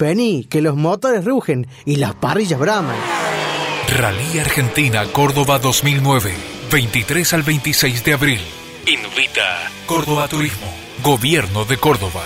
Vení, que los motores rugen y las parrillas braman. Rally Argentina Córdoba 2009, 23 al 26 de abril. Invita Córdoba Turismo, Gobierno de Córdoba.